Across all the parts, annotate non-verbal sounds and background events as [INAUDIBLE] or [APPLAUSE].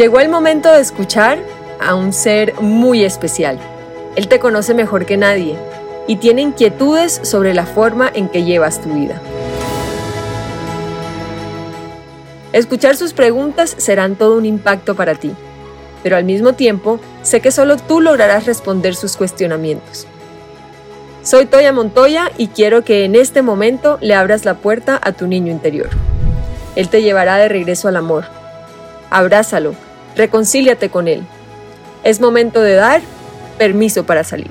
Llegó el momento de escuchar a un ser muy especial. Él te conoce mejor que nadie y tiene inquietudes sobre la forma en que llevas tu vida. Escuchar sus preguntas serán todo un impacto para ti, pero al mismo tiempo sé que solo tú lograrás responder sus cuestionamientos. Soy Toya Montoya y quiero que en este momento le abras la puerta a tu niño interior. Él te llevará de regreso al amor. Abrázalo, reconcíliate con él. Es momento de dar permiso para salir.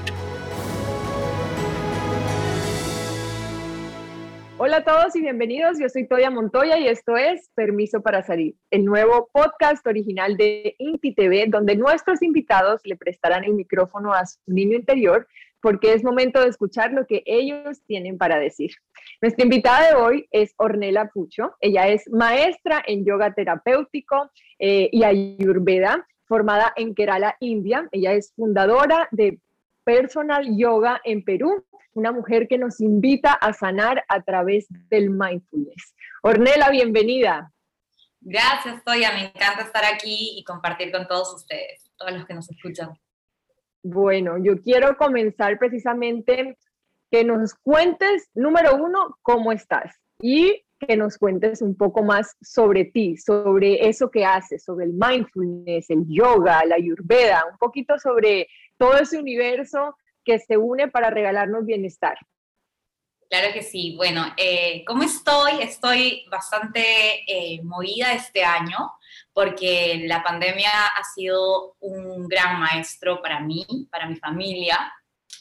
Hola a todos y bienvenidos. Yo soy Toya Montoya y esto es Permiso para Salir, el nuevo podcast original de Inti TV, donde nuestros invitados le prestarán el micrófono a su niño interior porque es momento de escuchar lo que ellos tienen para decir. Nuestra invitada de hoy es Ornella Pucho. Ella es maestra en yoga terapéutico eh, y ayurveda, formada en Kerala, India. Ella es fundadora de Personal Yoga en Perú, una mujer que nos invita a sanar a través del mindfulness. Ornella, bienvenida. Gracias, Toya. Me encanta estar aquí y compartir con todos ustedes, todos los que nos escuchan. Bueno, yo quiero comenzar precisamente que nos cuentes, número uno, cómo estás y que nos cuentes un poco más sobre ti, sobre eso que haces, sobre el mindfulness, el yoga, la ayurveda, un poquito sobre todo ese universo que se une para regalarnos bienestar. Claro que sí. Bueno, eh, ¿cómo estoy? Estoy bastante eh, movida este año porque la pandemia ha sido un gran maestro para mí, para mi familia.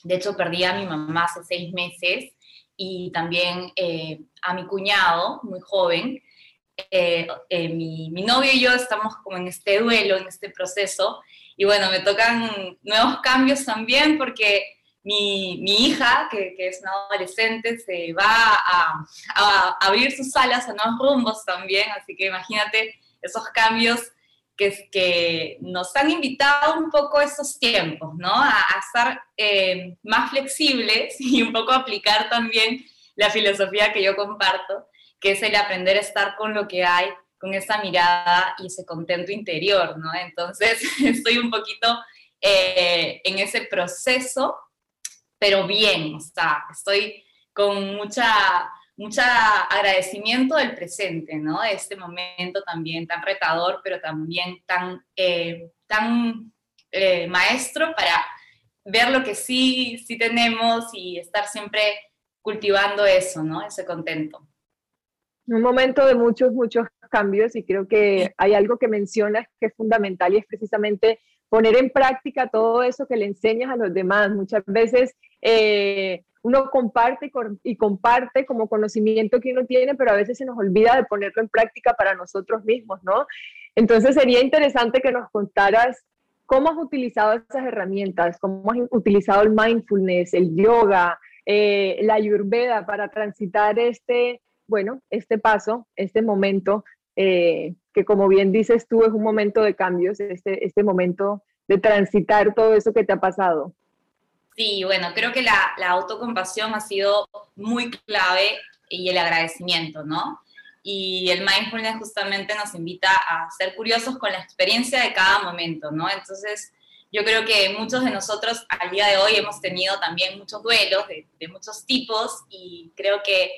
De hecho, perdí a mi mamá hace seis meses y también eh, a mi cuñado, muy joven. Eh, eh, mi, mi, novio y yo estamos como en este duelo, en este proceso. Y bueno, me tocan nuevos cambios también porque mi, mi hija, que, que, es una adolescente, se va a, a abrir sus alas a nuevos rumbos también. Así que imagínate esos cambios que, que nos han invitado un poco esos tiempos, ¿no? A, estar eh, más flexibles [LAUGHS] y un poco aplicar también la filosofía que yo comparto, que es el aprender a estar con lo que hay, con esa mirada y ese contento interior, ¿no? Entonces, [LAUGHS] estoy un poquito eh, en ese proceso, pero bien, o sea, estoy con mucha mucho agradecimiento del presente, ¿no? De este momento también tan retador, pero también tan, eh, tan eh, maestro para ver lo que sí, sí tenemos y estar siempre cultivando eso, ¿no? Ese contento. Un momento de muchos, muchos cambios y creo que hay algo que mencionas que es fundamental y es precisamente poner en práctica todo eso que le enseñas a los demás. Muchas veces eh, uno comparte y comparte como conocimiento que uno tiene, pero a veces se nos olvida de ponerlo en práctica para nosotros mismos, ¿no? Entonces sería interesante que nos contaras cómo has utilizado esas herramientas, cómo has utilizado el mindfulness, el yoga, eh, la ayurveda para transitar este, bueno, este paso, este momento, eh, que como bien dices tú es un momento de cambios, este, este momento de transitar todo eso que te ha pasado. Sí, bueno, creo que la, autocompasión ha sido muy clave y el agradecimiento, ¿no? Y el mindfulness justamente nos invita a ser curiosos con la experiencia de cada momento, ¿no? Entonces, yo creo que muchos de nosotros al día de hoy hemos tenido también muchos duelos de, muchos tipos y creo que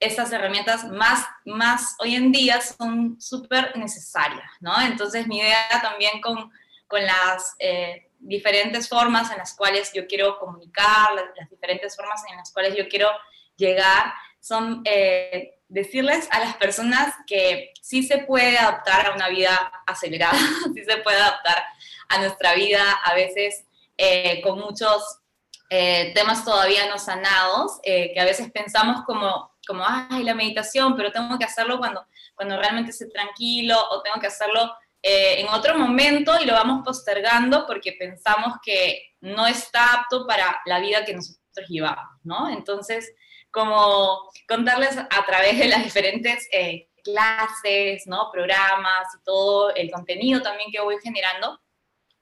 esas herramientas más, más hoy en día son súper necesarias, ¿no? Entonces, mi idea también con, con las... Eh, diferentes formas en las cuales yo quiero comunicar, las, diferentes formas en las cuales yo quiero llegar, son eh, decirles a las personas que sí se puede adaptar a una vida acelerada, [LAUGHS] sí se puede adaptar a nuestra vida a veces eh, con muchos eh, temas todavía no sanados, que a veces pensamos como, como, ay, la meditación, pero tengo que hacerlo cuando, cuando realmente esté tranquilo o tengo que hacerlo eh, en otro momento y lo vamos postergando porque pensamos que no está apto para la vida que nosotros llevamos, ¿no? Entonces, como contarles a través de las diferentes eh, clases, ¿no? Programas y todo el contenido también que voy generando,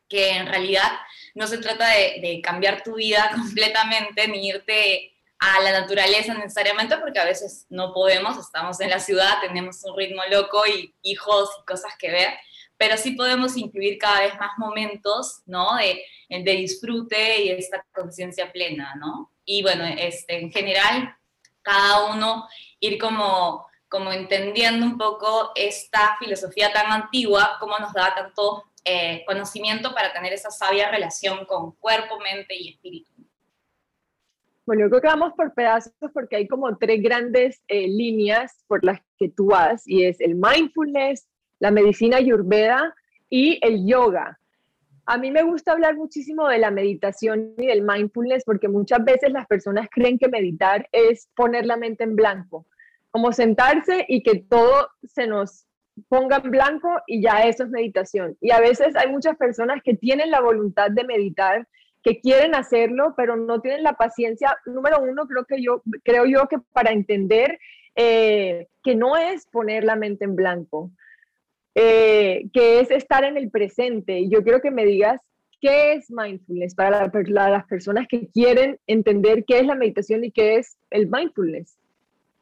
que en realidad no se trata de, de cambiar tu vida [LAUGHS] completamente ni irte a la naturaleza necesariamente, porque a veces no podemos, estamos en la ciudad, tenemos un ritmo loco y hijos y cosas que ver, pero sí podemos incluir cada vez más momentos, ¿no? De, de disfrute y esta conciencia plena, ¿no? Y bueno, este, en general, cada uno ir como, como entendiendo un poco esta filosofía tan antigua, cómo nos da tanto eh, conocimiento para tener esa sabia relación con cuerpo, mente y espíritu. Bueno, yo creo que vamos por pedazos porque hay como tres grandes eh, líneas por las que tú vas y es el mindfulness, la medicina ayurveda y el yoga. A mí me gusta hablar muchísimo de la meditación y del mindfulness porque muchas veces las personas creen que meditar es poner la mente en blanco, como sentarse y que todo se nos ponga en blanco y ya eso es meditación. Y a veces hay muchas personas que tienen la voluntad de meditar, que quieren hacerlo, pero no tienen la paciencia. Número uno, creo que yo creo yo que para entender eh, que no es poner la mente en blanco, eh, que es estar en el presente. Y yo quiero que me digas qué es mindfulness para las personas que quieren entender qué es la meditación y qué es el mindfulness.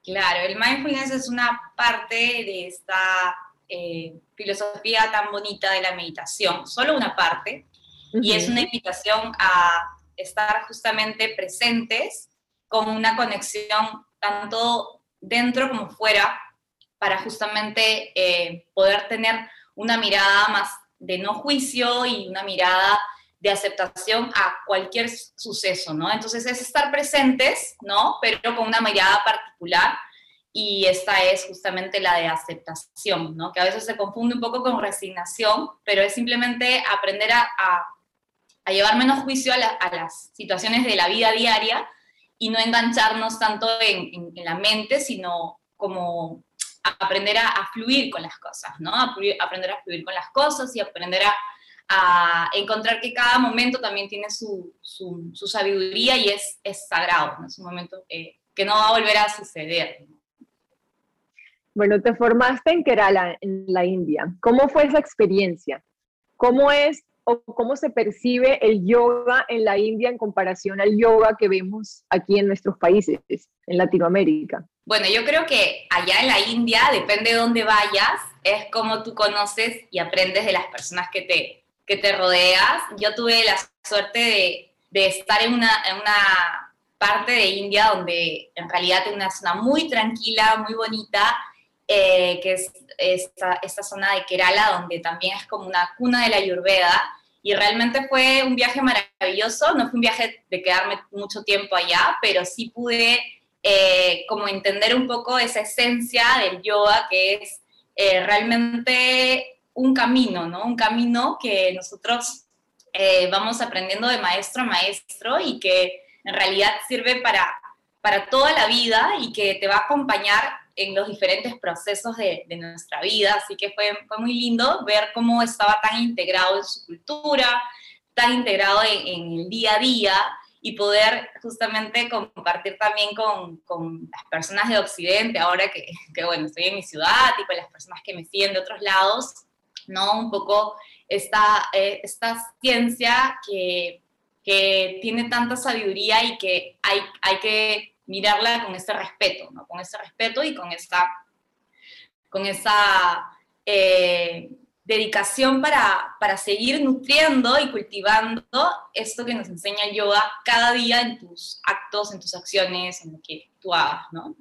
Claro, el mindfulness es una parte de esta eh, filosofía tan bonita de la meditación, solo una parte, y es una invitación a estar justamente presentes con una conexión tanto dentro como fuera para justamente eh, poder tener una mirada más de no juicio y una mirada de aceptación a cualquier suceso, ¿no? Entonces es estar presentes, ¿no? Pero con una mirada particular y esta es justamente la de aceptación, ¿no? Que a veces se confunde un poco con resignación, pero es simplemente aprender a, llevar menos juicio a, las situaciones de la vida diaria y no engancharnos tanto en, la mente, sino como aprender a, fluir con las cosas, ¿no? aprender a fluir con las cosas y aprender a a encontrar que cada momento también tiene su, sabiduría y es, es sagrado, ¿no? es un momento eh, que no va a volver a suceder. Bueno, te formaste en Kerala, en la India. ¿Cómo fue esa experiencia? ¿Cómo es o cómo se percibe el yoga en la India en comparación al yoga que vemos aquí en nuestros países, en Latinoamérica? Bueno, yo creo que allá en la India, depende de dónde vayas, es como tú conoces y aprendes de las personas que te, que te rodeas. Yo tuve la suerte de, estar en una, en una, parte de India donde en realidad es una zona muy tranquila, muy bonita, eh, que es esta, esta, zona de Kerala, donde también es como una cuna de la Ayurveda. Y realmente fue un viaje maravilloso, no fue un viaje de quedarme mucho tiempo allá, pero sí pude eh, como entender un poco esa esencia del yoga, que es eh, realmente un camino, ¿no? Un camino que nosotros eh, vamos aprendiendo de maestro a maestro y que en realidad sirve para, para toda la vida y que te va a acompañar en los diferentes procesos de, nuestra vida. Así que fue, fue, muy lindo ver cómo estaba tan integrado en su cultura, tan integrado en, el día a día y poder justamente compartir también con, con, las personas de Occidente, ahora que, que, bueno, estoy en mi ciudad y con las personas que me siguen de otros lados, ¿no? Un poco esta, eh, esta ciencia que, que, tiene tanta sabiduría y que hay, hay que mirarla con ese respeto, ¿no? Con ese respeto y con esa, con esa eh, dedicación para, para, seguir nutriendo y cultivando esto que nos enseña el yoga cada día en tus actos, en tus acciones, en lo que tú hagas, ¿no?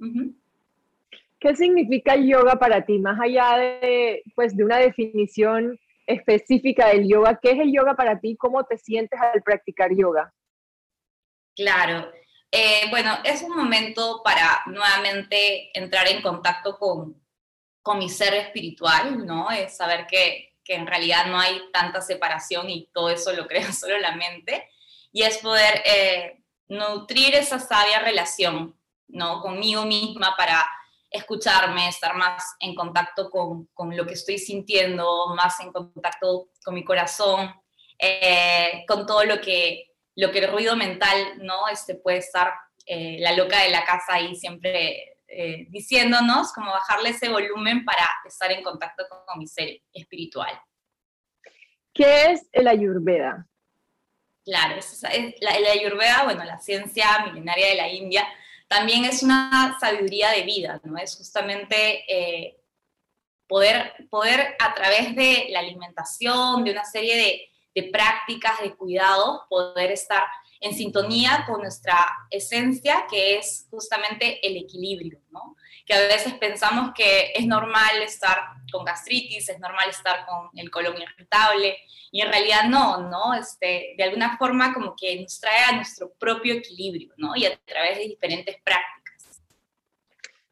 ¿Qué significa el yoga para ti? Más allá de, pues, de una definición específica del yoga, ¿qué es el yoga para ti? ¿Cómo te sientes al practicar yoga? Claro. Eh, bueno, es un momento para nuevamente entrar en contacto con, con mi ser espiritual, ¿no? Es saber que, que, en realidad no hay tanta separación y todo eso lo [LAUGHS] crea solo la mente. Y es poder eh, nutrir esa sabia relación, ¿no? Conmigo misma para escucharme, estar más en contacto con, con, lo que estoy sintiendo, más en contacto con mi corazón, eh, con todo lo que, lo que el ruido mental, ¿no? Este puede estar eh, la loca de la casa ahí siempre eh, diciéndonos, como bajarle ese volumen para estar en contacto con, mi ser espiritual. ¿Qué es el ayurveda? Claro, es, la, el ayurveda, bueno, la ciencia milenaria de la India, también es una sabiduría de vida, ¿no? Es justamente eh, poder, poder a través de la alimentación, de una serie de, de prácticas de cuidado, poder estar en sintonía con nuestra esencia, que es justamente el equilibrio, ¿no? Que a veces pensamos que es normal estar con gastritis, es normal estar con el colon irritable, y en realidad no, ¿no? Este, de alguna forma como que nos trae a nuestro propio equilibrio, ¿no? Y a través de diferentes prácticas.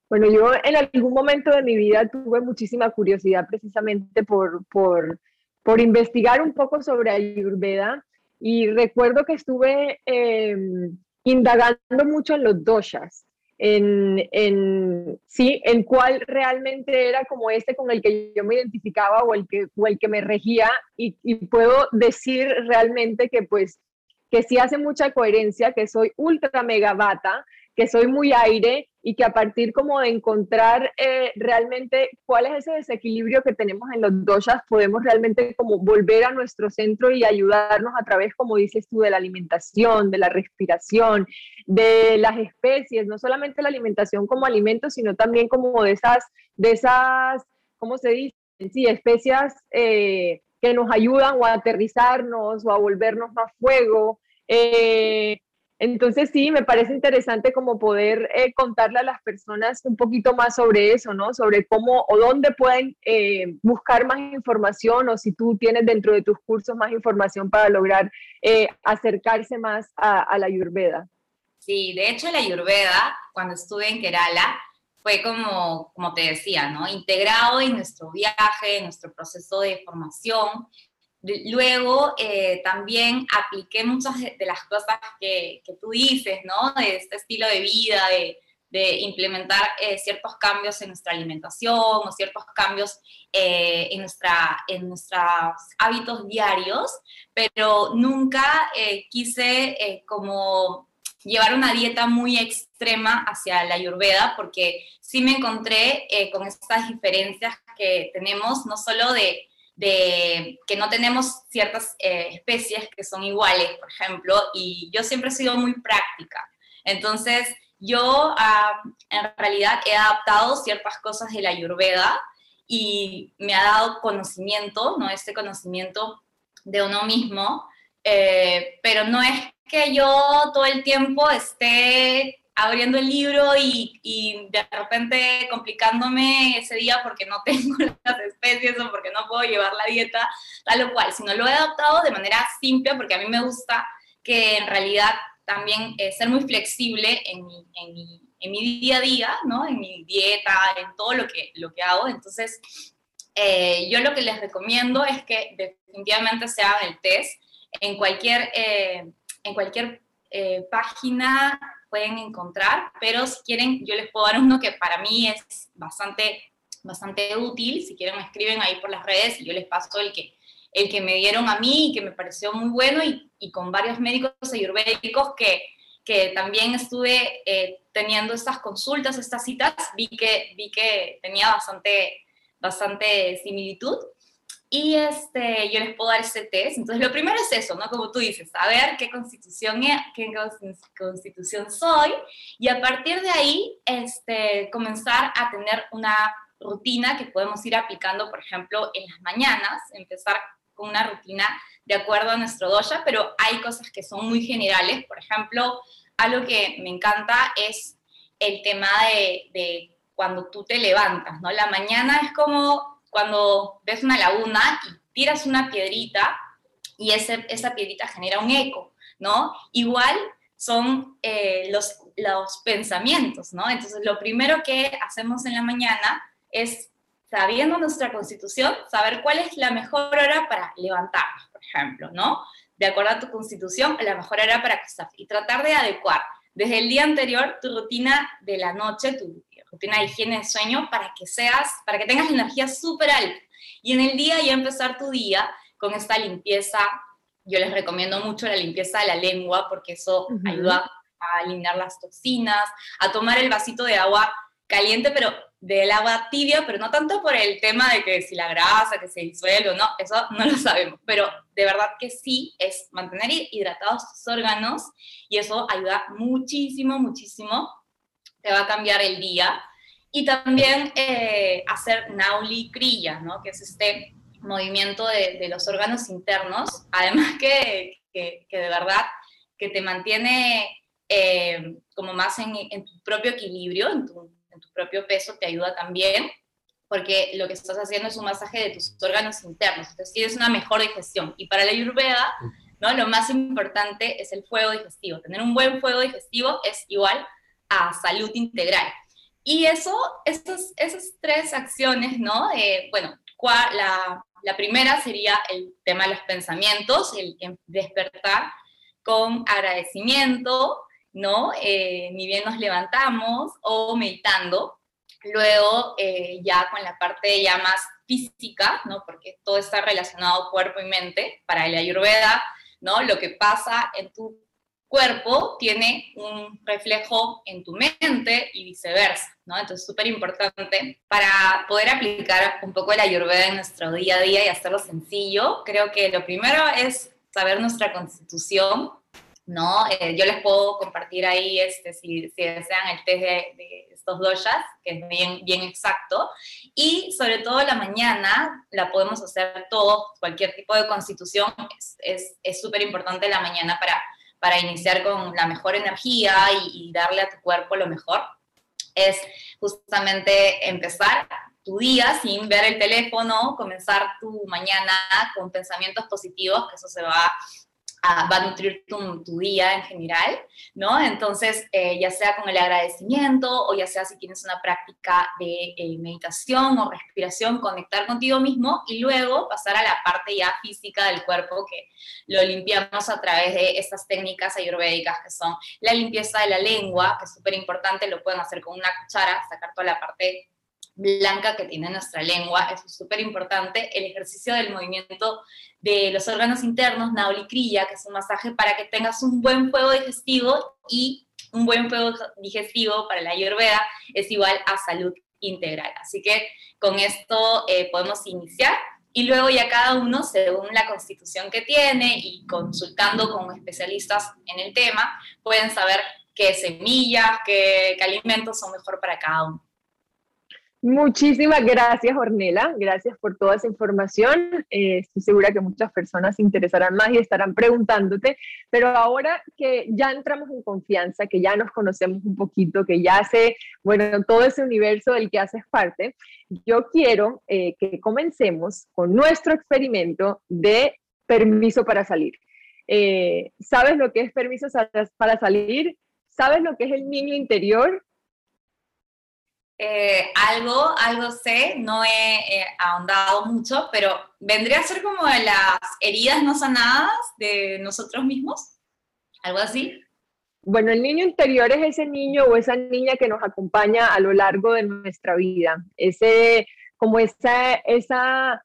Bueno, yo en algún momento de mi vida tuve muchísima curiosidad precisamente por, por, por investigar un poco sobre Ayurveda y recuerdo que estuve em, indagando mucho en los doshas, en, en, sí, en cuál realmente era como este con el que yo me identificaba o el que, o el que me regía y, y puedo decir realmente que pues que sí hace mucha coherencia, que soy ultra mega bata, que soy muy aire y que a partir como de encontrar eh, realmente cuál es ese desequilibrio que tenemos en los doshas, podemos realmente como volver a nuestro centro y ayudarnos a través, como dices tú, de la alimentación, de la respiración, de las especies, no solamente la alimentación como alimento, sino también como de esas, de esas, ¿cómo se dice? Sí, eh, que nos ayudan o a aterrizarnos o a volvernos más fuego. Eh, entonces sí, me parece interesante como poder eh, contarle a las personas un poquito más sobre eso, ¿no? Sobre cómo o dónde pueden eh, buscar más información o si tú tienes dentro de tus cursos más información para lograr eh, acercarse más a, la Ayurveda. Sí, de hecho la Ayurveda, cuando estuve en Kerala, fue como, como te decía, ¿no? Integrado en nuestro viaje, en nuestro proceso de formación Luego eh, también apliqué muchas de, las cosas que, tú dices, ¿no? De este estilo de vida, de, implementar eh, ciertos cambios en nuestra alimentación o ciertos cambios eh, en, nuestra, en nuestros hábitos diarios, pero nunca quise como llevar una dieta muy extrema hacia la ayurveda porque sí me encontré con estas diferencias que tenemos, no solo de de que no tenemos ciertas eh, especies que son iguales, por ejemplo, y yo siempre he sido muy práctica. Entonces, yo en realidad he adaptado ciertas cosas de la ayurveda y me ha dado conocimiento, ¿no? Este conocimiento de uno mismo, eh, pero no es que yo todo el tiempo esté abriendo el libro y, y, de repente complicándome ese día porque no [LAUGHS] tengo las especies o porque no puedo llevar la dieta, tal o cual, sino lo he adaptado de manera simple porque a mí me gusta que en realidad también eh, ser muy flexible en mi, en, mi, en mi, día a día, ¿no? en mi dieta, en todo lo que, lo que hago. Entonces, eh, yo lo que les recomiendo es que definitivamente se hagan el test en cualquier, eh, en cualquier página pueden encontrar, pero si quieren, yo les puedo dar uno que para mí es bastante, bastante útil. Si quieren, me escriben ahí por las redes y yo les paso el que, el que me dieron a mí y que me pareció muy bueno y, y con varios médicos ayurvédicos que, que también estuve eh, teniendo estas consultas, estas citas, vi que, vi que tenía bastante, bastante similitud y este, yo les puedo dar ese test. Entonces, lo primero es eso, ¿no? Como tú dices, saber qué constitución, qué constitución soy y a partir de ahí este, comenzar a tener una rutina que podemos ir aplicando, por ejemplo, en las mañanas, empezar con una rutina de acuerdo a nuestro dosha, pero hay cosas que son muy generales. Por ejemplo, algo que me encanta es el tema de, de cuando tú te levantas, ¿no? La mañana es como cuando ves una laguna y tiras una piedrita y ese, esa piedrita genera un eco, ¿no? Igual son eh, los, los pensamientos, ¿no? Entonces, lo primero que hacemos en la mañana es, sabiendo nuestra constitución, saber cuál es la mejor hora para levantarnos, por ejemplo, ¿no? De acuerdo a tu constitución, la mejor hora para acostarte y tratar de adecuar desde el día anterior tu rutina de la noche, tu rutina de higiene de sueño para que seas, para que tengas energía súper alta. Y en el día ya empezar tu día con esta limpieza. Yo les recomiendo mucho la limpieza de la lengua porque eso ayuda a eliminar las toxinas, a tomar el vasito de agua caliente, pero del agua tibia, pero no tanto por el tema de que si la grasa, que se disuelve o no, eso no lo sabemos, pero de verdad que sí es mantener hidratados tus órganos y eso ayuda muchísimo, muchísimo te va a cambiar el día. Y también eh, hacer Nauli Kriya, ¿no? que es este movimiento de, los órganos internos, además que, que, de verdad que te mantiene eh, como más en, tu propio equilibrio, en tu, en tu propio peso, te ayuda también porque lo que estás haciendo es un masaje de tus órganos internos, entonces tienes una mejor digestión. Y para la Ayurveda, ¿no? lo más importante es el fuego digestivo. Tener un buen fuego digestivo es igual a salud integral. Y eso, estos, esas tres acciones, ¿no? Eh, bueno, la, la, primera sería el tema de los pensamientos, el, despertar con agradecimiento, ¿no? Eh, ni bien nos levantamos o meditando, Luego, eh, ya con la parte ya más física, ¿no? Porque todo está relacionado cuerpo y mente. Para el Ayurveda, ¿no? Lo que pasa en tu cuerpo tiene un reflejo en tu mente y viceversa, ¿no? Entonces, súper importante para poder aplicar un poco el Ayurveda en nuestro día a día y hacerlo sencillo. Creo que lo primero es saber nuestra constitución, ¿no? Eh, yo les puedo compartir ahí, este, si, si desean, el test de, estos doshas, que es bien, bien exacto, y sobre todo la mañana la podemos hacer todo, cualquier tipo de constitución, es súper es, importante la mañana para, para iniciar con la mejor energía y, darle a tu cuerpo lo mejor, es justamente empezar tu día sin ver el teléfono, comenzar tu mañana con pensamientos positivos, que eso se va va a nutrir tu, día en general, ¿no? Entonces, eh, ya sea con el agradecimiento o ya sea si tienes una práctica de eh, meditación o respiración, conectar contigo mismo y luego pasar a la parte ya física del cuerpo que lo limpiamos a través de estas técnicas ayurvédicas que son la limpieza de la lengua, que es súper importante, lo pueden hacer con una cuchara, sacar toda la parte blanca que tiene nuestra lengua, eso es súper importante, el ejercicio del movimiento de los órganos internos, Naoli-Kriya, que es un masaje para que tengas un buen fuego digestivo y un buen fuego digestivo para la ayurveda es igual a salud integral. Así que con esto eh, podemos iniciar y luego ya cada uno, según la constitución que tiene y consultando con especialistas en el tema, pueden saber qué semillas, qué alimentos son mejor para cada uno. Muchísimas gracias, Ornela. Gracias por toda esa información. Eh, estoy segura que muchas personas se interesarán más y estarán preguntándote. Pero ahora que ya entramos en confianza, que ya nos conocemos un poquito, que ya sé, bueno, todo ese universo del que haces parte, yo quiero eh, que comencemos con nuestro experimento de permiso para salir. Eh, ¿Sabes lo que es permiso para salir? ¿Sabes lo que es el niño interior? Eh, algo, algo sé, no he ahondado mucho, pero vendría a ser como de las heridas no sanadas de nosotros mismos, algo así. Bueno, el niño interior es ese niño o esa niña que nos acompaña a lo largo de nuestra vida, ese, como esa, esa,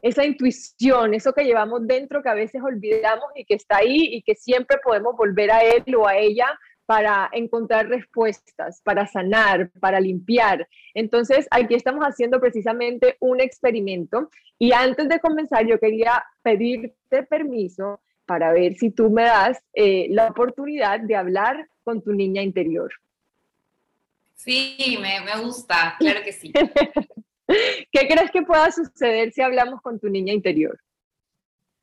esa intuición, eso que llevamos dentro que a veces olvidamos y que está ahí y que siempre podemos volver a él o a ella para encontrar respuestas, para sanar, para limpiar. Entonces, aquí estamos haciendo precisamente un experimento y antes de comenzar yo quería pedirte permiso para ver si tú me das eh, la oportunidad de hablar con tu niña interior. Sí, me, me gusta, claro que sí. [LAUGHS] ¿Qué crees que pueda suceder si hablamos con tu niña interior?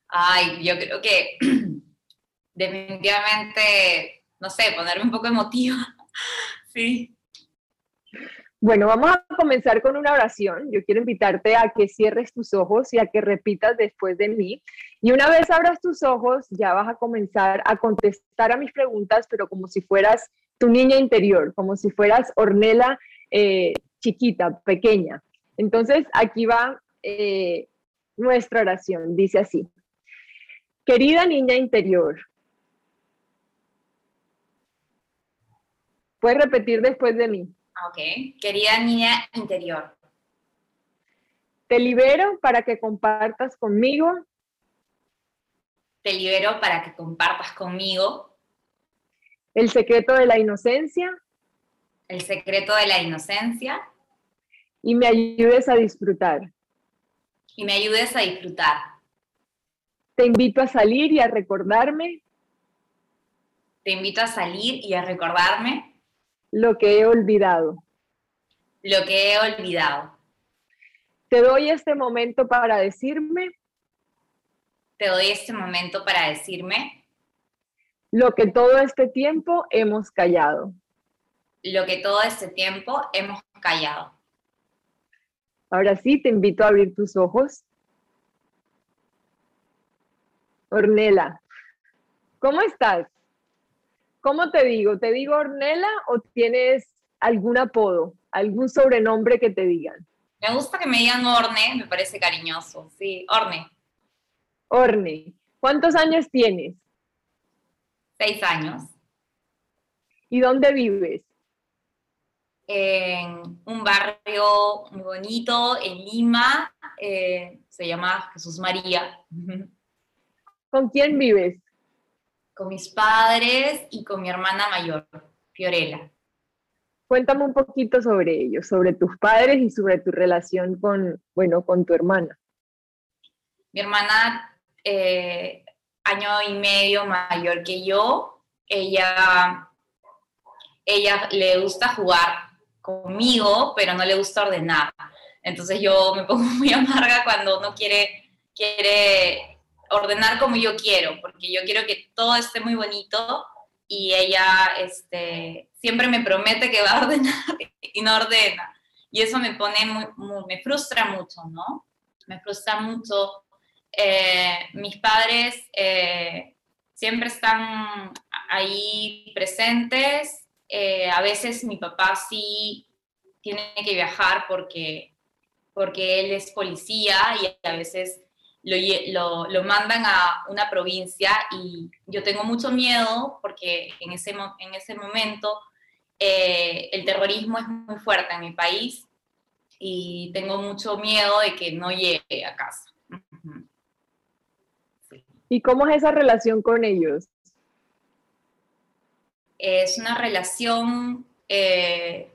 Ay, yo creo que [CLEARS THROAT] definitivamente no sé, ponerme un poco emotiva. [LAUGHS] sí. Bueno, vamos a comenzar con una oración. Yo quiero invitarte a que cierres tus ojos y a que repitas después de mí. Y una vez abras tus ojos, ya vas a comenzar a contestar a mis preguntas, pero como si fueras tu niña interior, como si fueras Ornela eh, chiquita, pequeña. Entonces, aquí va eh, nuestra oración. Dice así. Querida niña interior, Puedes repetir después de mí. Ok. Querida niña interior. Te libero para que compartas conmigo. Te libero para que compartas conmigo. El secreto de la inocencia. El secreto de la inocencia. Y me ayudes a disfrutar. Y me ayudes a disfrutar. Te invito a salir y a recordarme. Te invito a salir y a recordarme lo que he olvidado. Lo que he olvidado. Te doy este momento para decirme. Te doy este momento para decirme. Lo que todo este tiempo hemos callado. Lo que todo este tiempo hemos callado. Ahora sí, te invito a abrir tus ojos. Ornela, ¿cómo estás? ¿Cómo te digo? ¿Te digo Ornela o tienes algún apodo, algún sobrenombre que te digan? Me gusta que me digan Orne, me parece cariñoso. Sí, Orne. Orne. ¿Cuántos años tienes? Seis años. ¿Y dónde vives? En un barrio muy bonito en Lima, eh, se llama Jesús María. [LAUGHS] ¿Con quién vives? Con mis padres y con mi hermana mayor, Fiorella. Cuéntame un poquito sobre ellos, sobre tus padres y sobre tu relación con, bueno, con tu hermana. Mi hermana, eh, año y medio mayor que yo, ella, ella le gusta jugar conmigo, pero no le gusta ordenar. Entonces yo me pongo [LAUGHS] muy amarga cuando no quiere, quiere ordenar como yo quiero, porque yo quiero que todo esté muy bonito y ella este, siempre me promete que va a ordenar [LAUGHS] y no ordena. Y eso me pone, muy, me frustra mucho, ¿no? Me frustra mucho. Eh, mis padres eh, siempre están ahí presentes. Eh, a veces mi papá sí tiene que viajar porque, porque él es policía y a veces lo, lo, mandan a una provincia y yo tengo mucho miedo porque en ese, en ese momento eh, el terrorismo es muy fuerte en mi país y tengo mucho miedo de que no llegue a casa. ¿Y cómo es esa relación con ellos? Es una relación eh,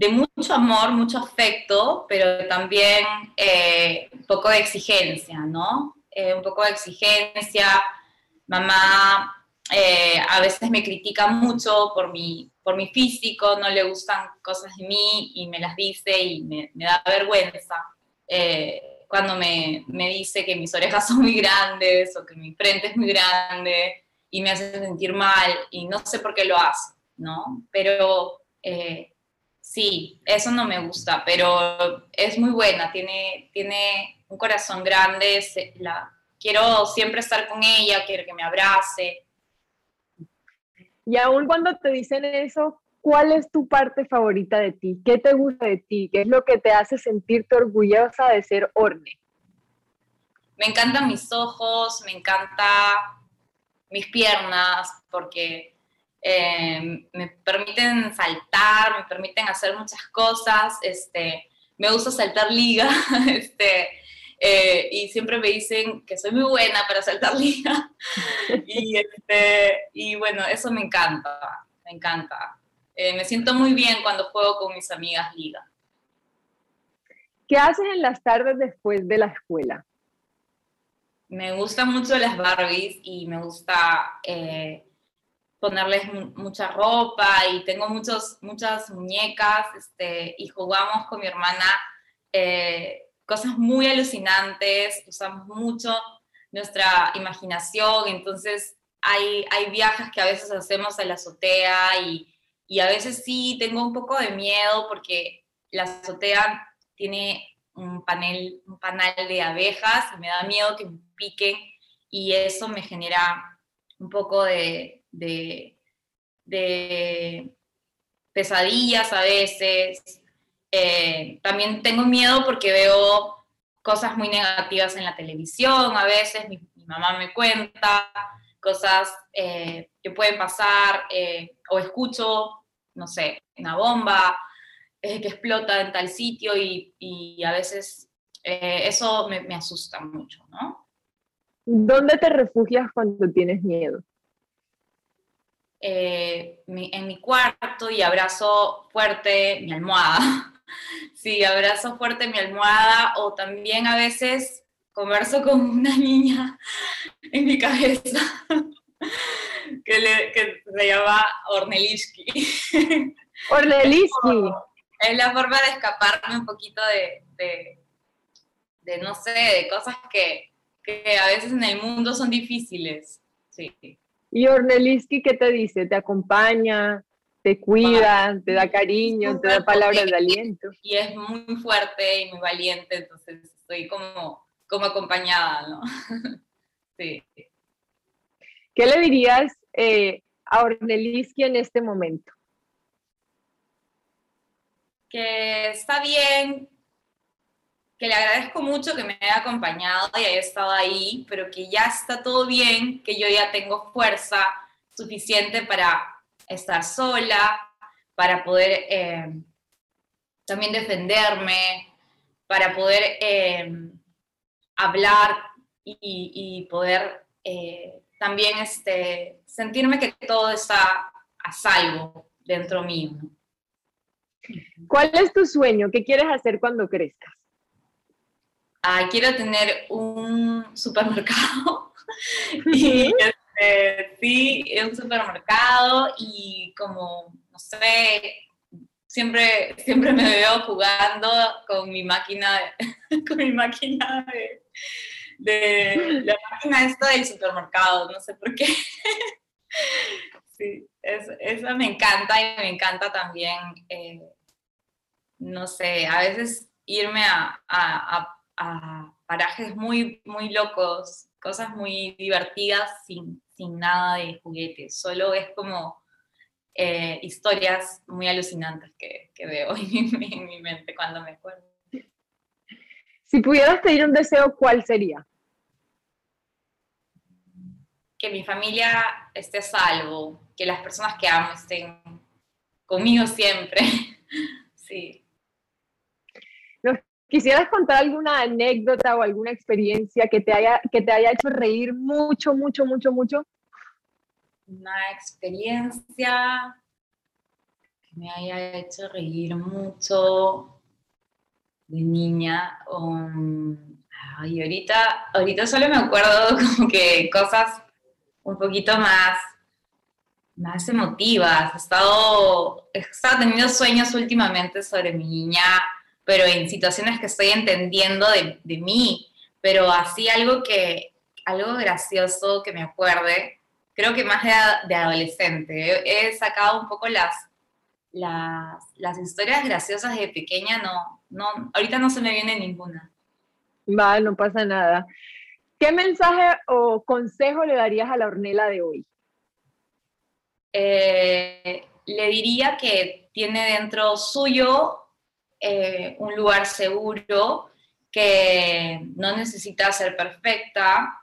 de mucho amor, mucho afecto, pero también eh, un poco de exigencia, ¿no? Eh, un poco de exigencia. Mamá eh, a veces me critica mucho por mi, por mi físico, no le gustan cosas de mí y me las dice y me, da vergüenza. cuando me, me, dice que mis orejas [LAUGHS] son muy grandes o que mi frente es muy grande y me hace sentir mal y no sé por qué lo hace, ¿no? Pero Sí, eso no me gusta, pero es muy buena, tiene, tiene un corazón grande, la, quiero siempre estar con ella, quiero que me abrace. Y aún cuando te dicen eso, ¿cuál es tu parte favorita de ti? ¿Qué te gusta de ti? ¿Qué es lo que te hace sentirte orgullosa de ser Orne? Me encantan mis ojos, me encanta mis piernas, porque eh, me permiten saltar, me permiten hacer muchas cosas, este, me gusta saltar liga, [LAUGHS] este, eh, y siempre me dicen que soy muy buena para saltar [LAUGHS] liga, y, este, y bueno, eso me encanta, me encanta. Eh, me siento muy bien cuando juego con mis amigas liga. ¿Qué haces en las tardes después de la escuela? Me gustan mucho las Barbies y me gusta ponerles mucha ropa y tengo muchos, muchas muñecas este, y jugamos con mi hermana eh, cosas muy alucinantes, usamos mucho nuestra imaginación, entonces hay, hay viajes que a veces hacemos a la azotea y, y a veces sí tengo un poco de miedo porque la azotea tiene un panel, un panal de abejas y me da miedo que me piquen y eso me genera un poco de, de, pesadillas a veces. Eh, también tengo miedo porque veo cosas muy negativas en la televisión, a veces mi, mamá me cuenta cosas eh, que pueden pasar, eh, o escucho, no sé, una bomba que explota en tal sitio y, a veces eso me, me, asusta mucho, ¿no? ¿Dónde te refugias cuando tienes miedo? Eh, en mi cuarto y abrazo fuerte mi almohada. [LAUGHS] sí, abrazo fuerte mi almohada o también a veces converso con una niña [LAUGHS] en mi cabeza [LAUGHS] que, le, que se llama Ornelishki. Ornelishki. es la forma de escaparme un poquito de, de, no sé, de cosas que, que, a veces en el mundo son difíciles. Sí. ¿Y Orneliski qué te dice? ¿Te acompaña? ¿Te cuida? ¿Te da cariño? ¿Te da palabras de aliento? Y es muy fuerte y muy valiente, entonces estoy como, como acompañada, ¿no? [LAUGHS] sí. ¿Qué le dirías eh, a Orneliski en este momento? Que está bien, que le agradezco mucho que me haya acompañado y haya estado ahí, pero que ya está todo bien, que yo ya tengo fuerza suficiente para estar sola, para poder eh, también defenderme, para poder eh, hablar y, poder eh, también este, sentirme que todo está a salvo dentro mío. ¿Cuál es tu sueño? ¿Qué quieres hacer cuando crezcas? Quiero tener un supermercado [LAUGHS] y este, sí, un supermercado y como, no sé, siempre, siempre me veo jugando con mi máquina, [LAUGHS] con mi máquina de, de la máquina esta del supermercado, no sé por qué. [LAUGHS] Sí, esa me encanta y me encanta también, eh, no sé, a veces irme a, a, a, parajes muy, muy locos, cosas muy divertidas sin, sin nada de juguetes, solo es como eh, historias muy alucinantes que, que veo [LAUGHS] en mi, en mi mente cuando me acuerdo. Si pudieras pedir un deseo, ¿cuál sería? que mi familia esté a salvo, que las personas que amo estén conmigo siempre. [LAUGHS] sí. Quisieras contar alguna anécdota o alguna experiencia que te haya, que te haya hecho reír mucho, mucho, mucho, mucho? Una experiencia que me haya hecho reír mucho de niña. Um, ay, ahorita, ahorita solo me acuerdo [LAUGHS] como que cosas un poquito más, más emotivas. He estado, he estado teniendo sueños últimamente sobre mi niña, pero en situaciones que estoy entendiendo de, de mí, pero así algo que, algo gracioso que me acuerde, creo que más de, de adolescente. He, sacado un poco las, las, las, historias graciosas de pequeña, no, no, ahorita no se me viene ninguna. Va, no pasa nada. ¿Qué mensaje o consejo le darías a la Ornela de hoy? Eh, le diría que tiene dentro suyo eh, un lugar seguro, que no necesita ser perfecta,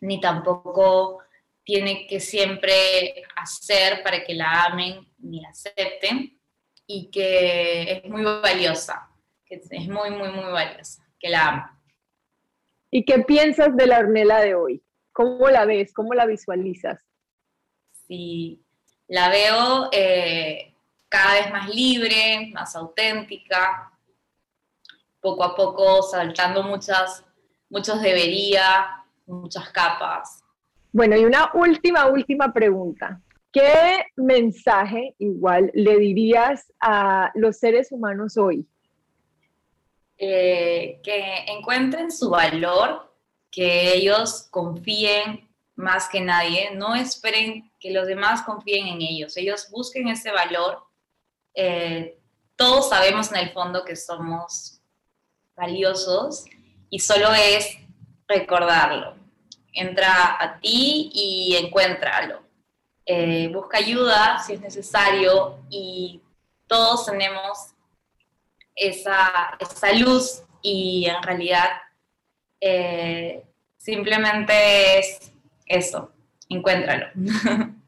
ni tampoco tiene que siempre hacer para que la amen ni la acepten, y que es muy valiosa, que es muy, muy, muy valiosa, que la amen. ¿Y qué piensas de la Ornella de hoy? ¿Cómo la ves? ¿Cómo la visualizas? Sí, la veo eh, cada vez más libre, más auténtica, poco a poco saltando muchas, muchos debería, muchas capas. Bueno, y una última, última pregunta. ¿Qué mensaje igual le dirías a los seres humanos hoy? Eh, que encuentren su valor, que ellos confíen más que nadie, no esperen que los demás confíen en ellos, ellos busquen ese valor. Eh, todos sabemos en el fondo que somos valiosos y solo es recordarlo. Entra a ti y encuéntralo. Eh, busca ayuda si es necesario y todos tenemos esa, esa luz y en realidad eh, simplemente es eso, encuéntralo. [LAUGHS]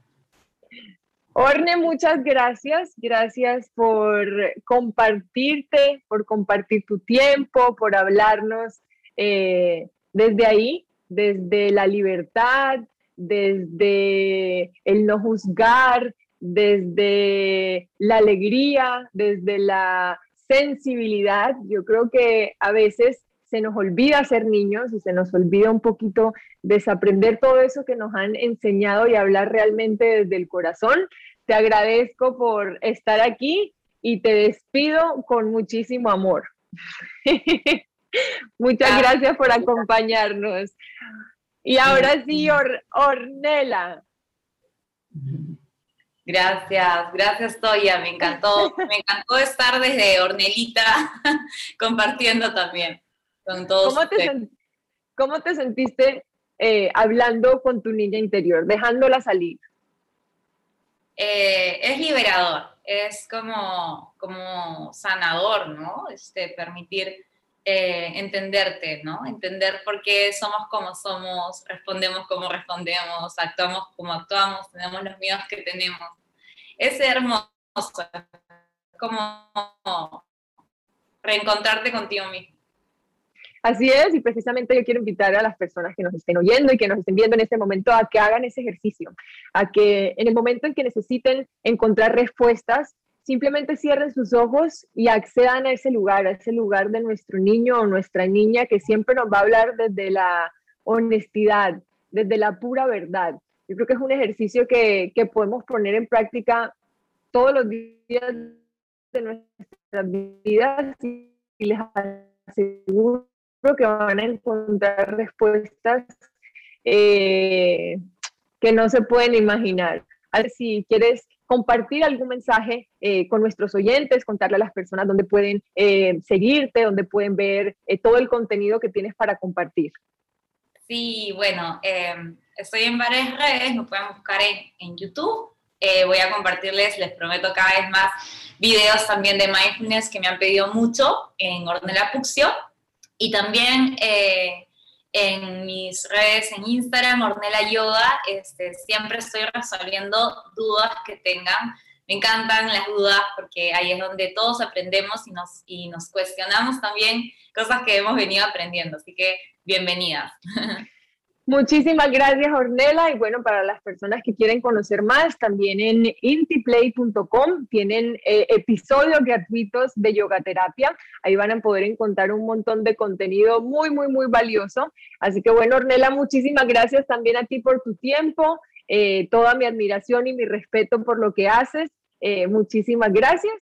Orne, muchas gracias. Gracias por compartirte, por compartir tu tiempo, por hablarnos eh, desde ahí, desde la libertad, desde el no juzgar, desde la alegría, desde la sensibilidad. Yo creo que a veces se nos olvida ser niños y se nos olvida un poquito desaprender todo eso que nos han enseñado y hablar realmente desde el corazón. Te agradezco por estar aquí y te despido con muchísimo amor. [LAUGHS] Muchas gracias por acompañarnos. Y ahora sí, Ornela. Gracias, gracias Toya, me encantó, me encantó estar desde Ornelita [LAUGHS] compartiendo también con todos. ¿Cómo te, ¿cómo te sentiste eh, hablando con tu niña interior, dejándola salir? Eh, es liberador, es como, como sanador, ¿no? Este, permitir eh, entenderte, ¿no? Entender por qué somos como somos, respondemos como respondemos, actuamos como actuamos, tenemos los miedos que tenemos. Es hermoso, como reencontrarte contigo mismo. Así es, y precisamente yo quiero invitar a las personas que nos estén oyendo y que nos estén viendo en este momento a que hagan ese ejercicio, a que en el momento en que necesiten encontrar respuestas, simplemente cierren sus ojos y accedan a ese lugar, a ese lugar de nuestro niño o nuestra niña que siempre nos va a hablar desde la honestidad, desde la pura verdad. Yo creo que es un ejercicio que, que podemos poner en práctica todos los días de nuestras vidas y les aseguro que van a encontrar respuestas eh, que no se pueden imaginar. A ver si quieres compartir algún mensaje eh, con nuestros oyentes, contarle a las personas dónde pueden eh, seguirte, dónde pueden ver todo el contenido que tienes para compartir. Sí, bueno, em, estoy en varias redes, me pueden buscar en, en YouTube. voy a compartirles, les prometo cada vez más videos también de mindfulness que me han pedido mucho en Ornella Puxio. Y también eh, en mis redes en Instagram, Ornella Yoga, este, siempre estoy resolviendo dudas que tengan. Me encantan las dudas porque ahí es donde todos aprendemos y nos, y nos cuestionamos también cosas que hemos venido aprendiendo. Así que bienvenidas. [LAUGHS] Muchísimas gracias, Ornella. Y bueno, para las personas que quieren conocer más, también en intiplay.com tienen eh, episodios gratuitos de yoga terapia. Ahí van a poder encontrar un montón de contenido muy, muy, muy valioso. Así que bueno, Ornella, muchísimas gracias también a ti por tu tiempo, eh, toda mi admiración y mi respeto por lo que haces. Eh, muchísimas gracias